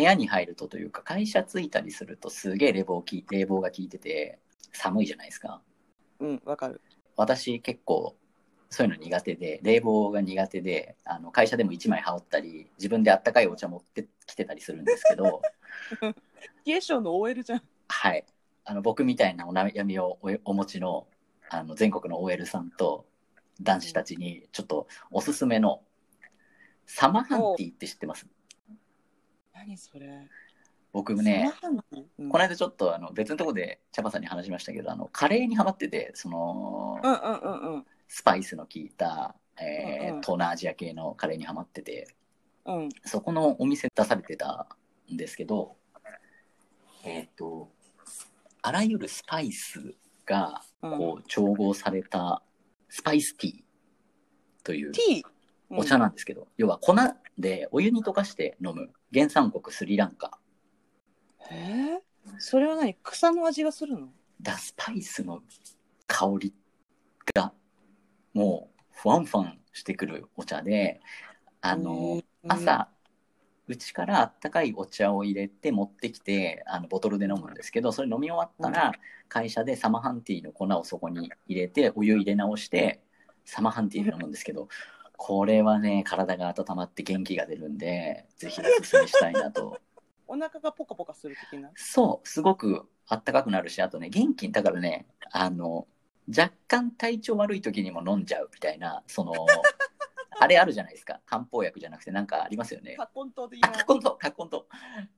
部屋に入るとというか、会社着いたりするとすげえ冷房き冷房が効いてて、寒いじゃないですか。うん、わかる。私結構そういうの苦手で、冷房が苦手で、あの会社でも1枚羽織ったり、自分であったかいお茶持ってきてたりするんですけど、冷え性の OL じゃん。はい。あの僕みたいなお悩みをおお持ちのあの全国の OL さんと男子たちにちょっとおすすめのサマハンティって知ってます？何それ。僕ね、サマハンティうんこの間ちょっとあの別のところでチャパさんに話しましたけど、あのカレーにハマってて、そのうんうんうんうん。スパイスの効いた、えーうんうん東南アジア系のカレーにハマってて、うん。そこのお店出されてたんですけど、えっ、と、あらゆるスパイスがうんこう調合されたスパイスティーという。お茶なんですけど、要は粉でお湯に溶かして飲む。原産国スリランカ。えー、それは何？草の味がするの？だスパイスの香りがもうフワンフワンしてくるお茶で、あの、朝、うちからあったかいお茶を入れて持ってきてあのボトルで飲むんですけどそれ飲み終わったら会社でサマハンティーの粉をそこに入れてお湯入れ直してサマハンティーで飲むんですけどこれはね体が温まって元気が出るんでぜひおすすめしたいなとお腹がポカポカする的な？そうすごくあったかくなるしあとね元気だからねあの若干体調悪い時にも飲んじゃうみたいなその あれあるじゃないですか漢方薬じゃなくてなんかありますよねカッコン糖的あ、な。カッコン糖、カッコン糖。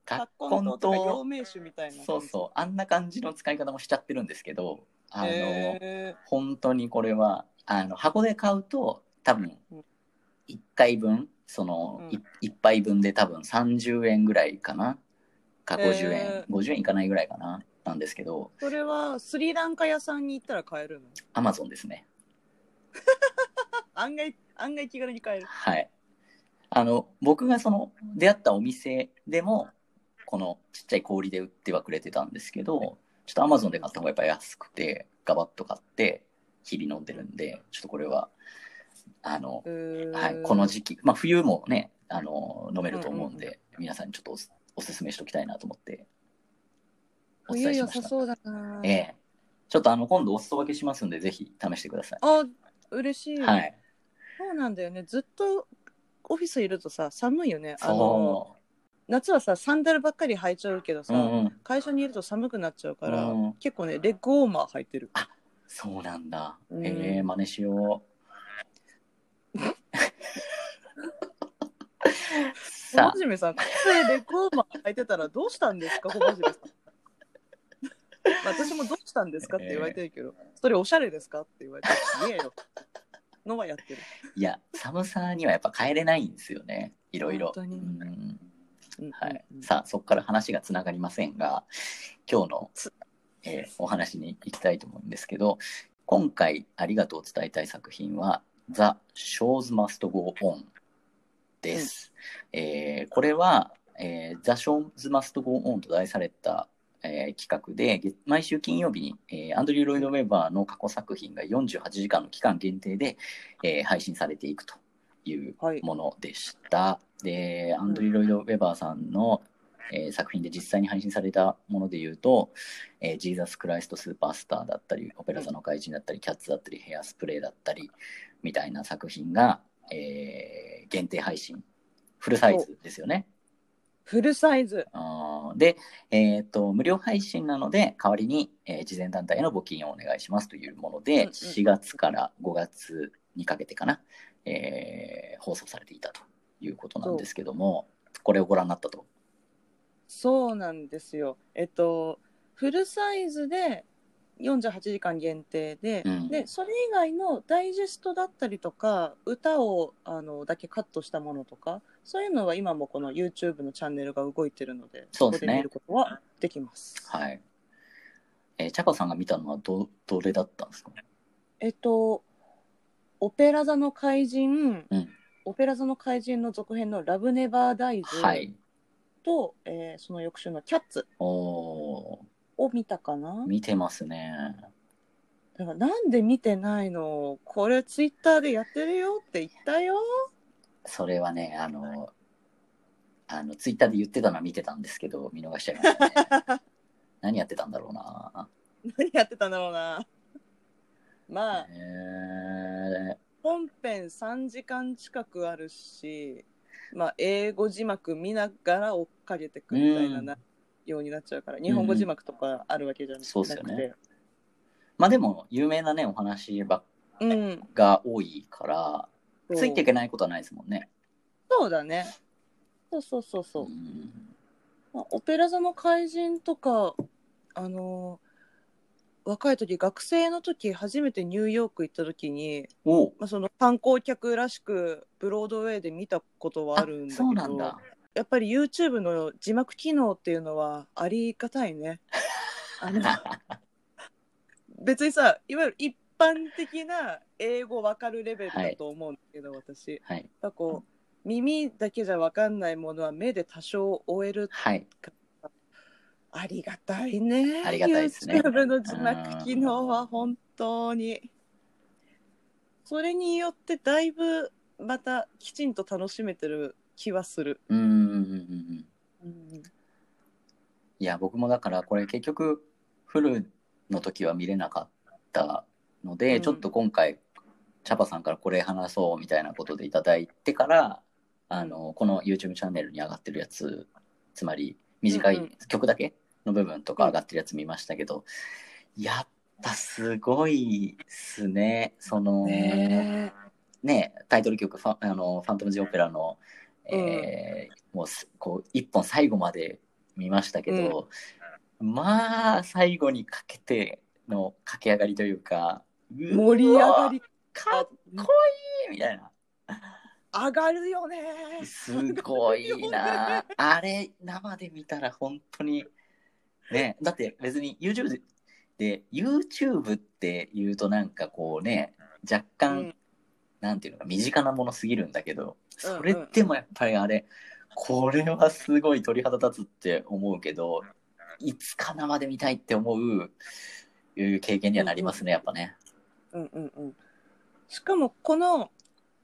カッココンン糖とか陽糖。明酒みたいな。そうそう、あんな感じの使い方もしちゃってるんですけど、あの、へ本当にこれは、あの、箱で買うと、多分うん、1回分、その、うんい一杯分で多分30円ぐらいかな？か50円、へー50円いかないぐらいかな？なんですけど、ーそれはスリランカ屋さんに行ったら買えるの？アマゾンですね。案外、案外気軽に買える。はい。あの、僕がその、出会ったお店でも、このちっちゃい氷で売ってはくれてたんですけど、ちょっとアマゾンで買った方がやっぱ安くて、ガバッと買って、日々飲んでるんで、ちょっとこれは、あの、はい、この時期、まあ冬もね、あの、飲めると思うんで、うん皆さんにちょっとおすおすすめしておきたいなと思って、お冬伝えしました。そうだな。ええちょっとあの、今度お裾分けしますんで、ぜひ試してください。あ、嬉しい。はい。そうなんだよね。ずっとオフィスいるとさ、寒いよね。あのそ夏はさ、サンダルばっかり履いちゃうけどう。さ、うんうん。会社にいると寒くなっちゃうから、うん結構ね、レッグウォーマー履いてる。そうなんだ。うんええ真似しよう。さあ、真面さん、ここでレッグウォーマー履いてたらどうしたんですか、小真面さん。私もどうしたんですかって言われてるけど、それおしゃれですかって言われてる。すげえよ。のはやってる。いや、寒さにはやっぱ帰れないんですよね。いろいろ。本当にうんうんはいうん、さあ、そこから話がつながりませんが、今日のつ、えーお話に行きたいと思うんですけど、今回ありがとうを伝えたい作品は、The Shows Must Go On です。えーこれは、えー The Shows Must Go On と題された、えー企画で、毎週金曜日に、えーアンドリュー・ロイド・ウェバーの過去作品が48時間の期間限定で、えー配信されていくというものでした。で、アンドリュー・ロイド・ウェバーさんの、えー作品で実際に配信されたもので言うと、えージーザス・クライスト・スーパースターだったり、オペラ座の怪人だったり、キャッツだったり、ヘアスプレーだったり、みたいな作品が、えー限定配信。フルサイズですよね。フルサイズ。で、えーと、無料配信なので、代わりに、えー慈善団体への募金をお願いしますというもので、うんうん4月から5月にかけてかな、えー放送されていたということなんですけども、これをご覧になったと。そうなんですよ。えっと、フルサイズで48時間限定で、うんで、それ以外のダイジェストだったりとか、歌をあのだけカットしたものとか、そういうのは今もこの YouTube のチャンネルが動いてるので、そこで見ることはできます。はい。えー、チャパさんが見たのはど、どれだったんですか？えっと、オペラ座の怪人、うんオペラ座の怪人の続編のラブネバーダイズはい。と、えーその翌週のキャッツおー、を見たかな？見てますね。だからなんで見てないの？これツイッターでやってるよって言ったよ。それはね、あの、あのツイッターで言ってたのは見てたんですけど見逃しちゃいましたね。何やってたんだろうな。何やってたんだろうな。まあ、え本編3時間近くあるし、まあ、英語字幕見ながら追っかけてくみたいなな、ようになっちゃうから、日本語字幕とかあるわけじゃなくて。そうっすよねまあでも有名なねお話ばっうん。が多いからそうついていけないことはないですもんねそうだね。そうそうそうそう。んまあ、オペラ座の怪人とか、あのー若い時学生の時初めてニューヨーク行った時に、おうまあ、その観光客らしくブロードウェイで見たことはあるんだけどそうなんだやっぱり YouTube の字幕機能っていうのはありがたいね。あの 別にさいわゆる一般的な英語わかるレベルだと思うんだけど、私。はいやこう耳だけじゃわかんないものは目で多少追えるはいありがたいね。ありがたいですね YouTube の字幕機能は本当に。それによってだいぶまたきちんと楽しめてる気はする。うんうんうんうんうん。いや僕もだからこれ結局フルの時は見れなかったので、うん。ちょっと今回チャパさんからこれ話そうみたいなことでいただいてからあの、この YouTube チャンネルに上がってるやつつまり短い曲だけの部分とか上がってるやつ見ましたけど、やっぱすごいっすね。そのねねタイトル曲ファあの「ファントム・ジ・オペラの」えーもうすこう一本最後まで見ましたけど、まあ最後にかけての駆け上がりというかえ盛り上がり。かっこいいみたいな。上がるよね。すごいな。あれ生で見たら本当にねだって別に YouTube で YouTube って言うとなんかこうね若干、うんなんていうのか身近なものすぎるんだけどうんうんそれでもやっぱりあれ、これはすごい鳥肌立つって思うけどいつか生で見たいって思ういう経験にはなりますねやっぱね。うんうんうん。しかもこの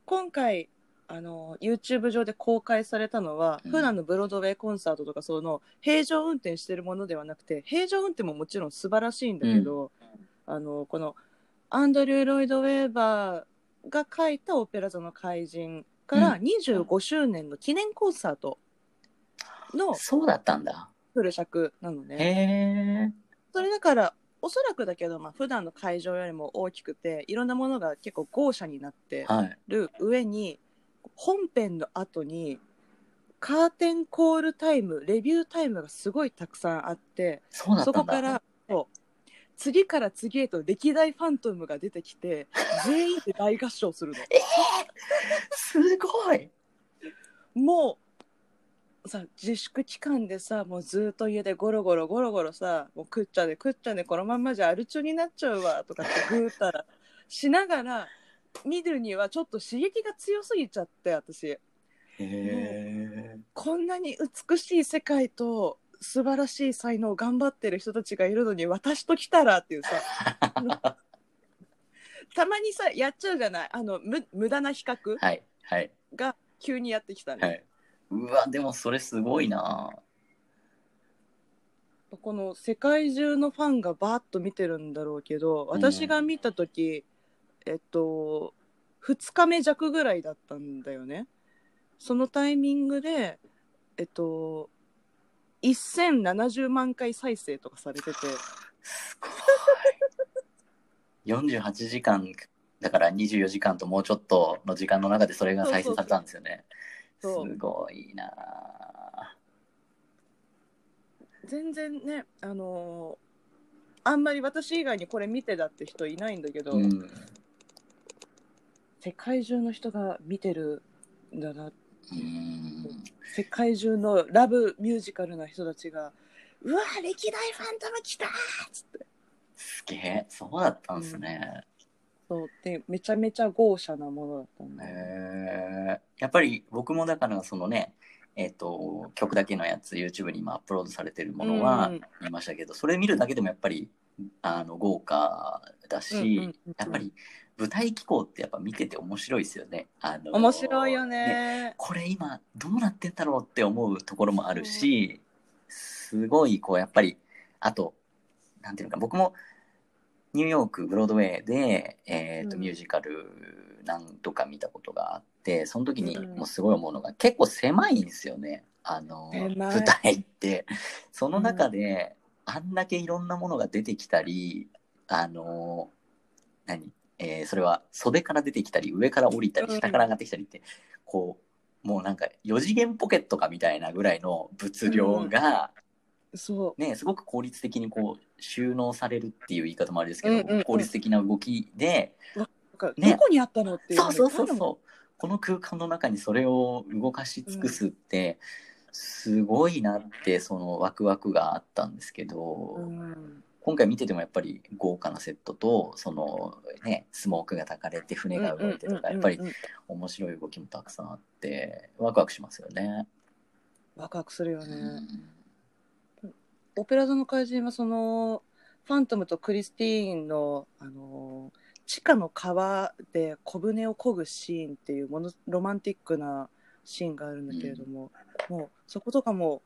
今回あの YouTube 上で公開されたのは、うん普段のブロードウェイコンサートとかその平常運転してるものではなくて平常運転ももちろん素晴らしいんだけど、あのこのアンドリュー・ロイド・ウェーバーが書いた「オペラ座の怪人」からう25周年の記念コンサートのそうだったんだ。フル尺なのね。それだからおそらくだけど、まあ普段の会場よりも大きくていろんなものが結構豪華になってはい。る上に本編の後にカーテンコールタイムレビュータイムがすごいたくさんあって。そこからそう次から次へと歴代ファントムが出てきて 全員で大合唱するの。すごい。もうさ自粛期間でさもうずっと家でゴロゴロゴロゴロさもう食っちゃね食っちゃねこのまんまじゃアル中になっちゃうわとかってぐーったらしながら見るにはちょっと刺激が強すぎちゃって私へえ。こんなに美しい世界と素晴らしい才能頑張ってる人たちがいるのに私と来たらっていうさ たまにさやっちゃうじゃない？あのむ無駄な比較？はいはいが急にやってきたね。はい。うわでもそれすごいな。この世界中のファンがバーッと見てるんだろうけど私が見た時、えっと2日目弱ぐらいだったんだよねそのタイミングでえっと1070万回再生とかされててすごい。48時間だから24時間ともうちょっとの時間の中でそれが再生されたんですよね。すごいな。全然ねあのーあんまり私以外にこれ見てだって人いないんだけど、うん。世界中の人が見てるんだなうん。世界中のラブミュージカルな人たちが「うわ歴代ファントム来た!」っつってすげえ。そうだったんですね。そうでめちゃめちゃ豪華なものだったんだへえやっぱり僕もだからそのねえっ、と曲だけのやつ YouTube に今アップロードされてるものはうん見ましたけど、それ見るだけでもやっぱりあの豪華だし、うんうんうんやっぱり舞台機構ってやっぱ見てて面白いですよね。あの面白いよね。これ今どうなってんだろうって思うところもあるし、すごいこうやっぱりあとなんていうのか僕もニューヨークブロードウェイで、えーとうん。ミュージカル何度か見たことがあってその時にうん。もうすごい思うのが、結構狭いんですよね。あの舞台って。その中で、あんだけいろんなものが出てきたりあの何、えーそれは袖から出てきたり上から降りたりうん。下から上がってきたりって、こうもうなんか4次元ポケットかみたいなぐらいの物量が、そね、すごく効率的にこう収納されるっていう言い方もあれですけど、効率的な動きで、ね。どこにあったのっていうのそうがそうそうそう。この空間の中にそれを動かし尽くすって、すごいなってそのワクワクがあったんですけど、うん今回見ててもやっぱり豪華なセットとそのねスモークが焚かれて船が動いてとかやっぱりうんうんうん面白い動きもたくさんあってワクワクしますよね。ワクワクするよね。うんオペラ座の怪人はそのファントムとクリスティーンのあの地下の川で小舟を漕ぐシーンっていうものロマンティックなシーンがあるんだけれども、もうそことかも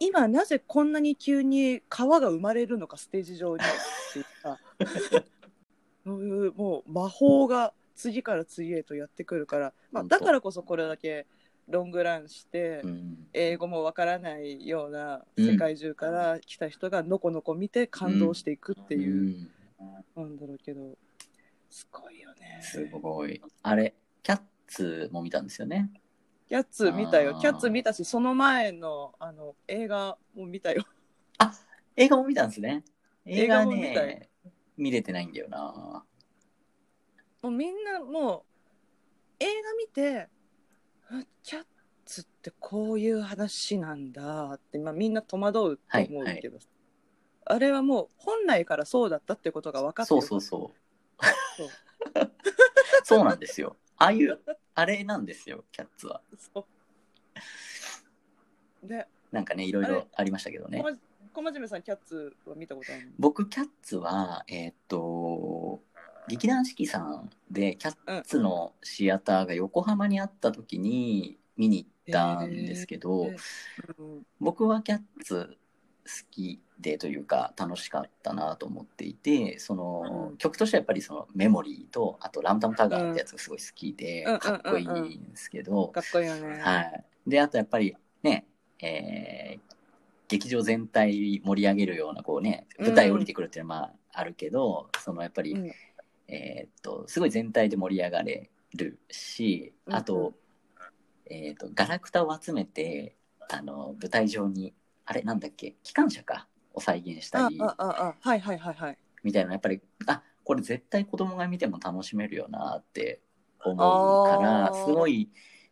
今なぜこんなに急に川が生まれるのかステージ上にっていうか そういうもう魔法が次から次へとやってくるから、まあ、だからこそこれだけロングランして。うん英語もわからないような世界中から来た人がのこのこ見て感動していくっていう、なんだろうけどすごいよねすごい。あれ、キャッツも見たんですよね。キャッツ見たよキャッツ見たしその前のあの映画も見たよ映画も見たんですね。映画映画も見たよね、見れてないんだよな。もうみんなもう映画見てあキャッツってこういう話なんだって、まあ、みんな戸惑うと思うけど、あれはもう本来からそうだったってことが分かってるそうそうそう。そう そうなんですよ。ああいう、あれなんですよ、キャッツは。そう。でなんかね、いろいろありましたけどね。小小真面目さんキャッツは見たことあるの？僕、キャッツは、えーっと、劇団四季さんで、キャッツのシアターが横浜にあった時に見に行ったんですけど、僕はキャッツ好きでというか楽しかったなと思っていてその、うん。曲としてはやっぱりそのメモリーとあとラムタムタガーってやつがすごい好きで、うんかっこいいんですけど、かっこいいよね。はい、であとやっぱりね、えー劇場全体盛り上げるようなこうね舞台降りてくるっていうのはまああるけど、そのやっぱり、うん。えーっとすごい全体で盛り上がれるしあと,、うん。うんえーっとガラクタを集めてあの舞台上にあれなんだっけ機関車かを再現したり。ああああはいはいはいはい。みたいなやっぱりあこれ絶対子供が見ても楽しめるよなって思うからすごい、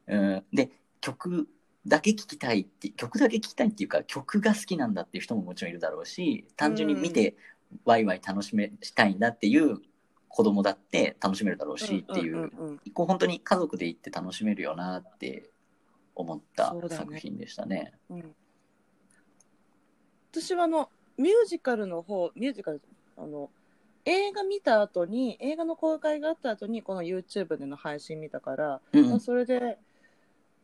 うん、で曲だけ聴きたいって曲だけ聴きたいっていうか曲が好きなんだっていう人ももちろんいるだろうし単純に見てワイワイ楽しめしたいんだっていう子供だって楽しめるだろうしっていう,、んんうん。こう本当に家族で行って楽しめるよなって思った作品でしたね。うん私はあのミュージカルの方ミュージカルあの映画見た後に映画の公開があった後にこの YouTube での配信見たから、うんまあそれで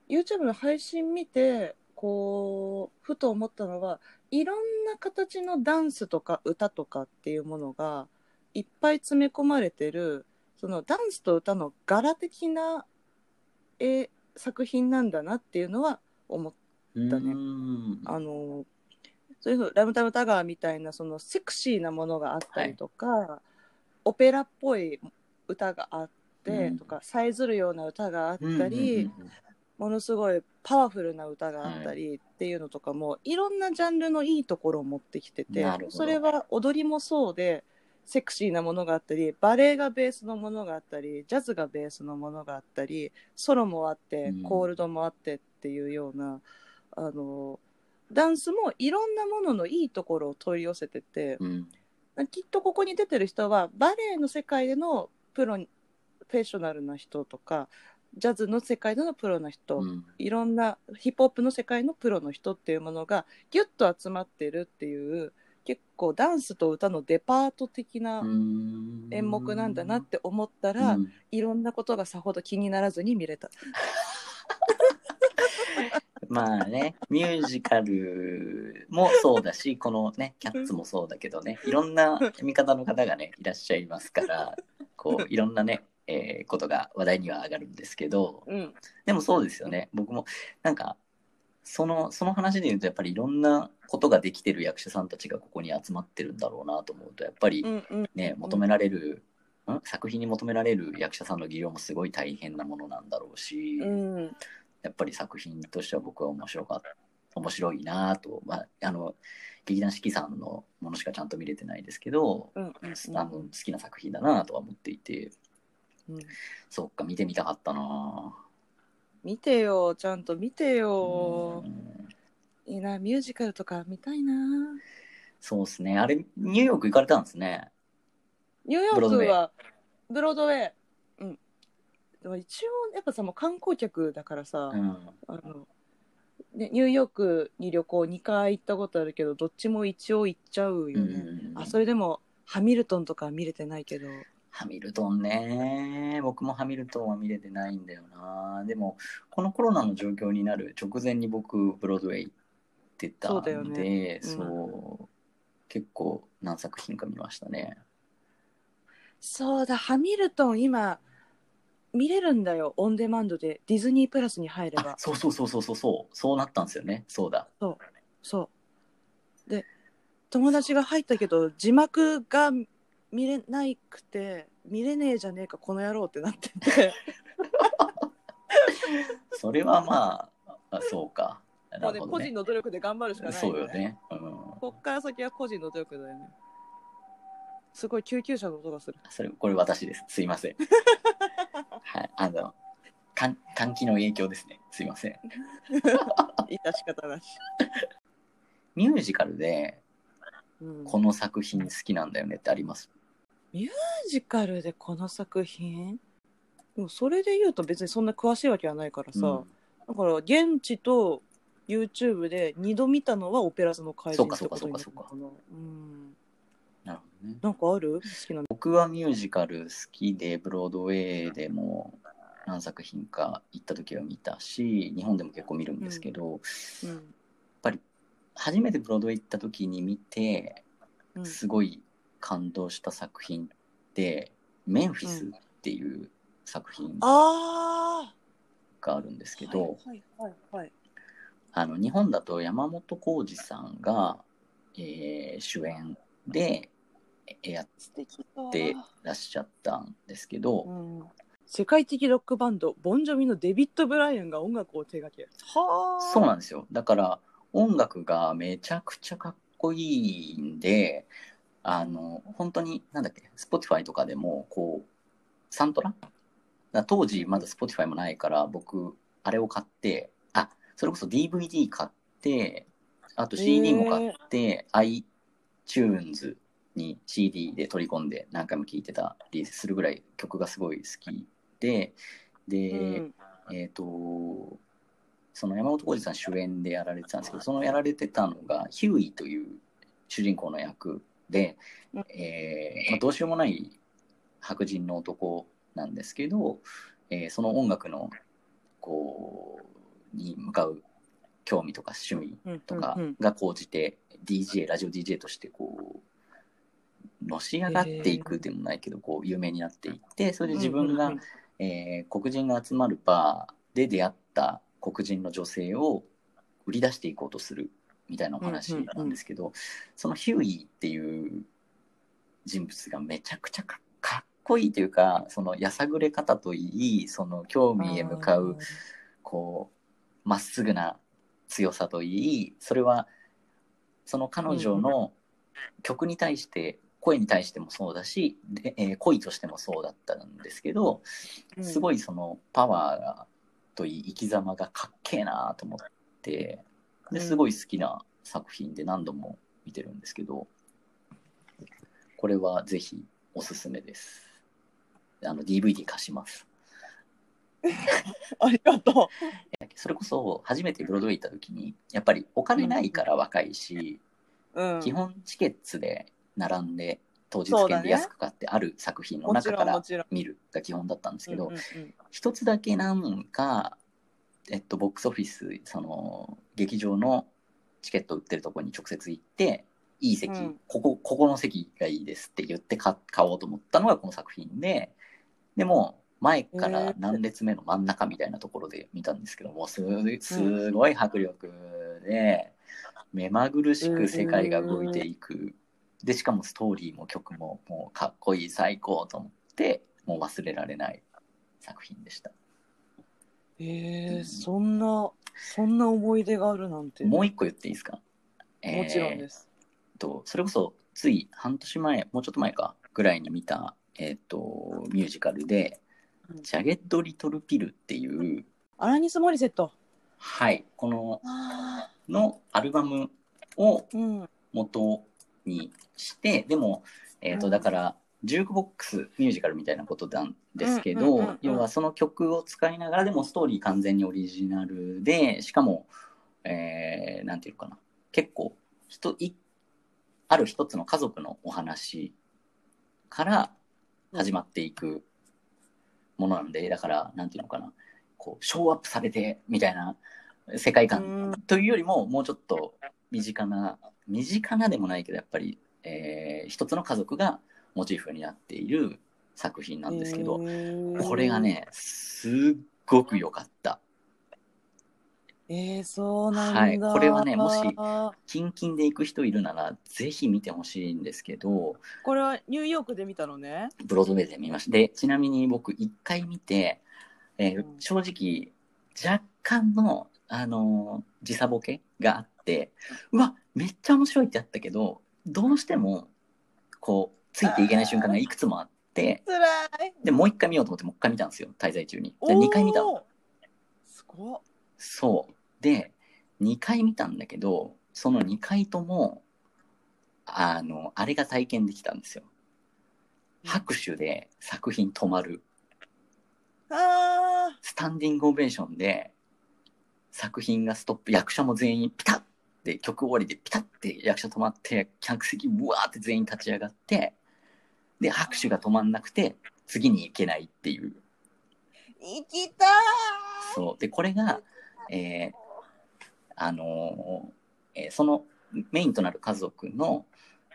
YouTube の配信見てこうふと思ったのはいろんな形のダンスとか歌とかっていうものがいっぱい詰め込まれてるそのダンスと歌の柄的なえ作品なんだなっていうのは思っだね。うん。あのそういうのラムタムタガーみたいなそのセクシーなものがあったりとか、オペラっぽい歌があって、うん。とかさえずるような歌があったり、うんうんうんものすごいパワフルな歌があったりっていうのとかも、い、ろんなジャンルのいいところを持ってきててそれは踊りもそうでセクシーなものがあったりバレエがベースのものがあったりジャズがベースのものがあったりソロもあってうん。コールドもあってっていうような、あのダンスもいろんなもののいいところを取り寄せてて、うん。きっとここに出てる人はバレエの世界でのプロフェッショナルな人とかジャズの世界でのプロの人、うん。いろんなヒップホップの世界のプロの人っていうものがギュッと集まってるっていう結構ダンスと歌のデパート的な演演目なんだなって思ったら、うん。いろんなことがさほど気にならずに見れた。まあね、ミュージカルもそうだし、このね、キャッツもそうだけどね、いろんな見方の方がね、いらっしゃいますから、こう、いろんなね、えーことが話題には上がるんですけど、うん、でもそうですよね、僕も、なんか、その、その話で言うと、やっぱりいろんなことができてる役者さんたちがここに集まってるんだろうなと思うと、やっぱりね、求められる、ん？作品に求められる役者さんの技量もすごい大変なものなんだろうし、うん、やっぱり作品としては僕は面白かった面白いなと、まあ、あの劇団四季さんのものしかちゃんと見れてないですけど、うん、うんあの好きな作品だなとは思っていてうん。そっか見てみたかったな見てよ、ちゃんと見てうよ。んいいな、ミュージカルとか見たいな。そうですねあれニューヨーク行かれたんですねニューヨークはブロードウェイ。うん。でも一応やっぱさもう観光客だからさ、うん。あのね、ニューヨークに旅行2回行ったことあるけどどっちも一応行っちゃうよね、あそれでもハミルトンとか見れてないけど。ハミルトンね。僕もハミルトンは見れてないんだよな。でもこのコロナの状況になる直前に僕ブロードウェイ行ってたんでねうんそう。結構何作品か見ましたね。そうだハミルトン今見れるんだよオンデマンドでディズニープラスに入れあばそうそうそうそうそうそうそうなったんですよね。そうだ。そうで友達が入ったけど字幕が見れないくて見れねえじゃねえかこの野郎ってなってて。それはまああそうか。なもうねね人の努力で頑張るしかないそうよね、うん、こっから先は個人の努力だよね。すごい救急車の音がする。それこれ私です。すいません はいあのかん換気の影響ですね。すいません。致し方なし、ミュージカルでうん。この作品好きなんだよねってあります？ミュージカルでこの作品？でもそれで言うと別にそんな詳しいわけはないからさ、うん。だから現地と YouTube で2度見たのはオペラ座の怪人ってことになるのかな。うんなるほどね。なんかある？好きなの？僕はミュージカル好きでブロードウェイでも何作品か行った時は見たし日本でも結構見るんですけど、うん。初めてブロードウェイ行った時に見てうん。すごい感動した作品って「メンフィス」っていう作品あがあるんですあけど、はいはいはいあの日本だと山本浩二さんが、えー主演でえやってらっしゃったんですけど、うん。世界的ロックバンドボンジョビのデビッド・ブライアンが音楽を手掛けはあ。そうなんですよ。だから音楽がめちゃくちゃかっこいいんであの本当になんだっけ Spotify とかでもこうサントラ？当時まだ Spotify もないから僕あれを買ってあそれこそ DVD 買ってあと CD も買って、iTunes に CD で取り込んで何回も聴いてたりするぐらい曲がすごい好きでで、うん。えっ、と、その山本浩二さん主演でやられてたんですけど、そのやられてたのが、ヒューイという主人公の役で、うん。えーまあ、どうしようもない白人の男なんですけど、えーその音楽の、こう、に向かう興味とか趣味うんとかうんうんが高じて、DJ、ラジオ DJ としてこう、のし上がっていくでもないけど、こう、有名になっていって、それで自分が、えー黒人が集まるバーで出会った黒人の女性を売り出していこうとするみたいなお話なんですけど、そのヒューイっていう人物がめちゃくちゃかかっこいいというかそのやさぐれ方といいその興味へ向かうこうまっすぐな強さといいそれはその彼女の曲に対して声に対してもそうだしで、えー恋としてもそうだったんですけどうん。すごいそのパワーがといい生き様がかっけえなと思ってですごい好きな作品で何度も見てるんですけどこれはぜひおすすめです。あの DVD 貸します。ありがとそれこそ初めてブロードウェイ行った時にやっぱりお金ないから若いしうん、基本チケッツで並んで当日券で安く買ってある作品の中から。見るが基本だったんですけど、一つだけなんか、えっと、ボックスオフィスその劇場のチケット売ってるところに直接行っていい席、うん。ここここの席がいいですって言って買買おうと思ったのがこの作品ででも前から何列目の真ん中みたいなところで見たんですけどもすすごい迫力で目まぐるしく世界が動いていくでしかもストーリーも曲ももうかっこいい最高と思ってもう忘れられない作品でした。えー、そんな、そんな思い出があるなんて。もう一個言っていいですか、えーもちろんです。とそれこそつい半年前もうちょっと前かぐらいに見た、えー、とミュージカルでうん「ジャゲッド・リトル・ピル」っていう、アラニス・モリセット。はい、このあのアルバムをうん。元にしてでも、えー、とうん。だからジュークボックスミュージカルみたいなことなんですけど要はその曲を使いながらでもストーリー完全にオリジナルでしかも、えーなんていうのかな。結構人いある一つの家族のお話から始まっていくものなんでだからなんていうのかな。こうショーアップされてみたいな世界観うん。というよりももうちょっと身近な身近なでもないけどやっぱり、えー一つの家族がモチーフになっている作品なんですけど、これが。ねすっごく良かったえー、そうなんだ。はいこれはねもしキンキンで行く人いるならぜひ見てほしいんですけどこれはニューヨークで見たのね。ブロードウェイで見ましたでちなみに僕1回見て、えーうん正直若干の、あのー時差ボケがあってうわめっちゃ面白いってあったけどどうしてもこうついていけない瞬間がいくつもあってつらい。でもう一回見ようと思ってもう一回見たんですよ滞在中に。で2回見た。すごっ。そう。で2回見たんだけどその2回ともあのあれが体験できたんですよ。拍手で作品止まる。あスタンディングオベーションで作品がストップ役者も全員ピタッて曲終わりでピタッて役者止まって客席ブワーって全員立ち上がってで拍手が止まんなくて次に行けないっていう。ー行きたい。そう。でこれが、えーあのーえーそのメインとなる家族の、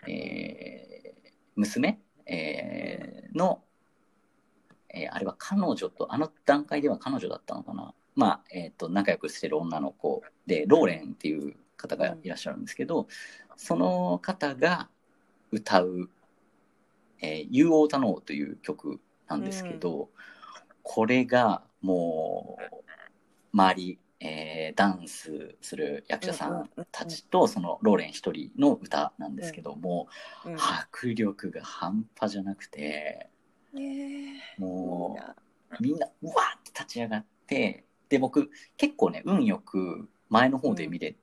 えー娘、えーの、えーあれは彼女とあの段階では彼女だったのかなまあ、えー、と仲良くしてる女の子でローレンっていう方がいらっしゃるんですけど、その方が歌う「えー、You Know」という曲なんですけど、これがもう周り、えーダンスする役者さんたちとそのローレン一人の歌なんですけども、うん。迫力が半端じゃなくてえ。ーもうみんなうわーって立ち上がってで僕結構ね運よく前の方で見れ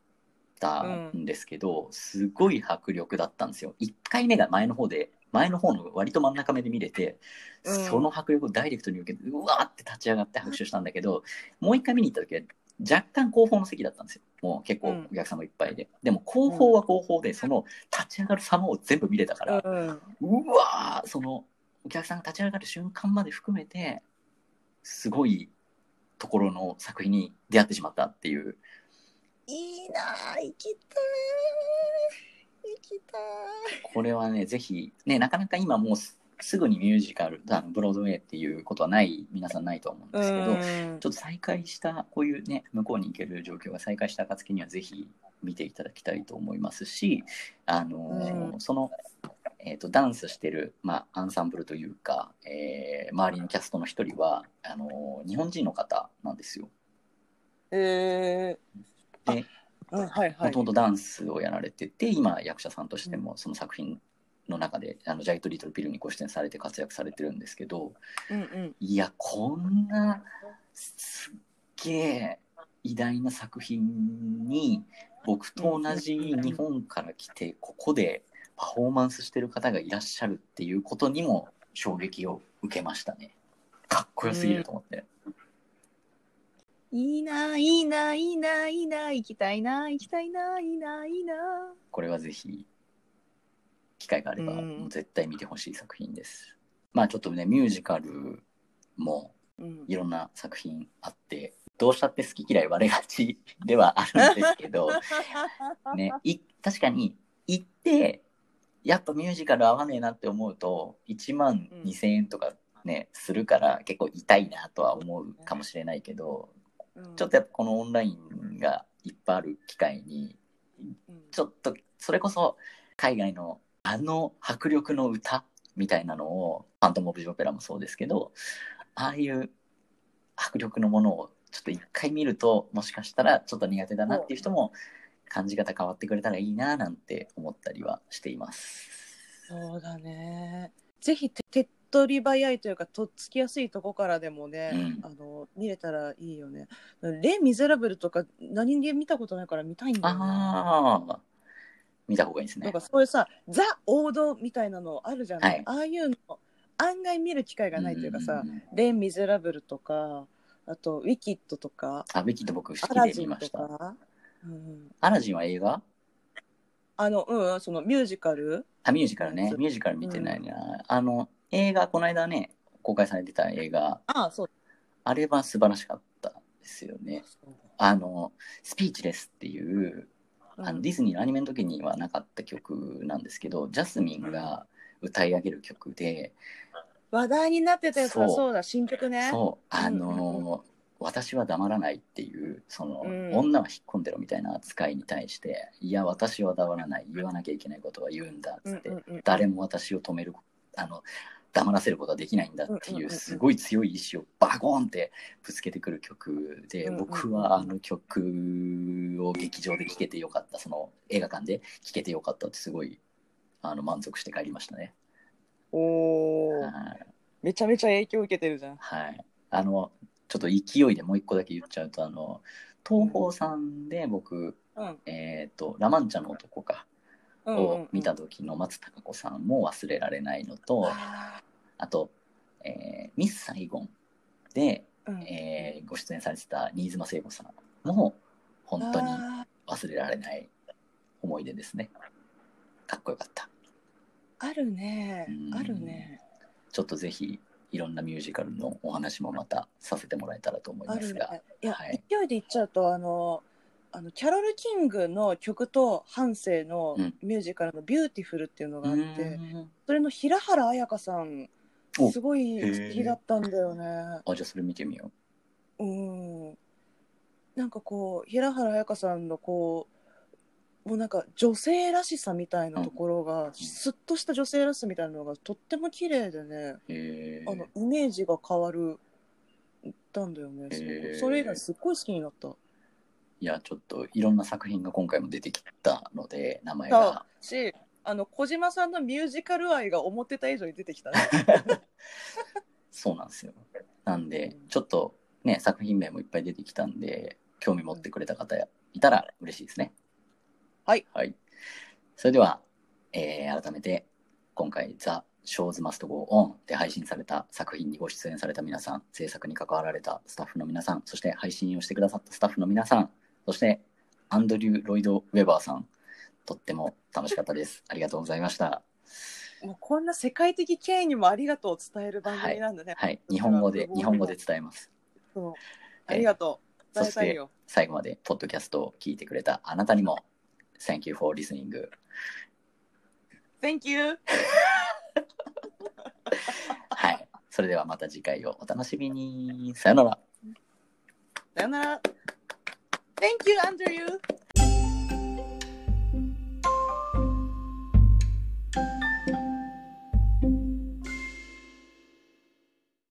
たん。ですけど、すごい迫力だったんですよ。1回目が前の方で前の方の割と真ん中目で見れて、うん。その迫力をダイレクトに受けてうわーって立ち上がって拍手したんだけどもう1回見に行った時は若干後方の席だったんですよ。もう結構お客さんもいっぱいで、でも後方は後方でその立ち上がる様を全部見れたから、うん。うわーそのお客さんが立ち上がる瞬間まで含めてすごいところの作品に出会ってしまったっていう。いいなあ行きたい行きたい。これはねぜひねなかなか今もうすすぐにミュージカルあのブロードウェイっていうことはない皆さんないと思うんですけど、うん。ちょっと再開したこういうね向こうに行ける状況が再開した暁にはぜひ見ていただきたいと思いますしあのその、えー、とダンスしてる、まあ、アンサンブルというか、えー周りのキャストの一人はあのー日本人の方なんですよ。えー、であうんはいはい。もともとダンスをやられてて今役者さんとしてもその作品の中であのジャイト・リトル・ピルにご出演されて活躍されてるんですけどうんうん。いやこんなすっげえ偉大な作品に僕と同じ日本から来てここでパフォーマンスしてる方がいらっしゃるっていうことにも衝撃を受けましたねかっこよすぎると思って、いいな、いいな、いいな、いいな、行きたいな、行きたいな、いいな、いいな。これはぜひ機会があれば、うんもう絶対見てほしい作品です。まあちょっとねミュージカルもうんいろんな作品あってどうしたって好き嫌い割れがちではあるんですけど、ね、い確かに行ってやっぱミュージカル合わねえなって思うと1万うん。2,000円とかね、するから結構痛いなとは思うかもしれないけどうん。ちょっとやっぱこのオンラインがいっぱいある機会にうん。ちょっとそれこそ海外のあの迫力の歌みたいなのを「ファントム・オブ・ジ・オペラ」もそうですけどああいう迫力のものをちょっと一回見るともしかしたらちょっと苦手だなっていう人も感じ方変わってくれたらいいななんて思ったりはしています。そうだね。ぜひ手手っ取り早いというかとっつきやすいとこからでもね、うんあの見れたらいいよね。レ・ミゼラブルとか何気見たことないから見たいんだよね。ああ見た方がいいですねなんか。そういうさザ王道みたいなのあるじゃない、はいああいうの案外見る機会がないというかさんんん「レ・ミゼラブル」とかあと「ウィキッド」とかあウィキッド僕「好きアラジン」で見ました。アラジンは映画？あのうんそのミュージカル？あミュージカルね。ミュージカル見てないな、あの映画この間ね公開されてた映画。ああそう。あれは素晴らしかったですよね。あの、スピーチレスっていう、あのディズニーのアニメの時にはなかった曲なんですけど、ジャスミンが歌い上げる曲で、話題になってたやつだそうそうだ新曲ね。そう、あうんうん。の、私は黙らないっていう、その、うん。女は引っ込んでろみたいな扱いに対して、いや、私は黙らない、言わなきゃいけないことは言うんだっつって、うんうんうん誰も私を止めるあの黙らせることはできないんだっていううんすごい強い意志をバコーンってぶつけてくる曲で僕はあの曲を劇場で聴けてよかったその映画館で聴けてよかったってすごいあの満足して帰りましたね。おおはい。めちゃめちゃ影響受けてるじゃん。はい、あのちょっと勢いでもう一個だけ言っちゃうとあの東宝さんで僕、うん。えー、とラ・マンチャの男かうんうんうん。を見た時の松たか子さんも忘れられないのと、ああと、えーミス・サイゴンで、ーうん。えーご出演されてた新妻聖子さんも本当にあ忘れられない思い出ですね。かっこよかった。ーあるね。うん。あるね。ちょっとぜひいろんなミュージカルのお話もまたさせてもらえたらと思いますが、いや、はい。勢いで言っちゃうとあのあのキャロル・キングの曲と半生のうん。ミュージカルの「ビューティフル」っていうのがあって、うん。それの平原綾香さんお。すごい好きだったんだよね。あじゃあそれ見てみようん、なんかこう平原綾香さんのこうもうなんか女性らしさみたいなところが、スッとした女性らしさみたいなのがとっても綺麗でねう。へあのイメージが変わるたんだよね。すごいへーそれ以来すっごい好きになった。いやちょっといろんな作品が今回も出てきたので名前あがしあの小島さんのミュージカル愛が思ってた以上に出てきたね。そうなんですよ。なんでうんちょっとね作品名もいっぱい出てきたんで興味持ってくれた方いたら嬉しいですね。はい。はい。それでは、えー改めて今回「ザ・ショーズ・マスト・ゴー・オン」で配信された作品にご出演された皆さん制作に関わられたスタッフの皆さんそして配信をしてくださったスタッフの皆さんそしてアンドリュー・ロイド・ウェバーさんとっても楽しかったです。ありがとうございました。もうこんな世界的権威にもありがとうを伝える番組なんだね。はい。日本語で、日本語で伝えます。そうありがとう。そして伝えたいよ。最後までポッドキャストを聞いてくれたあなたにも Thank you for listening. Thank you! はい。それではまた次回をお楽しみに。さよなら。さよなら。Thank you, Andrew!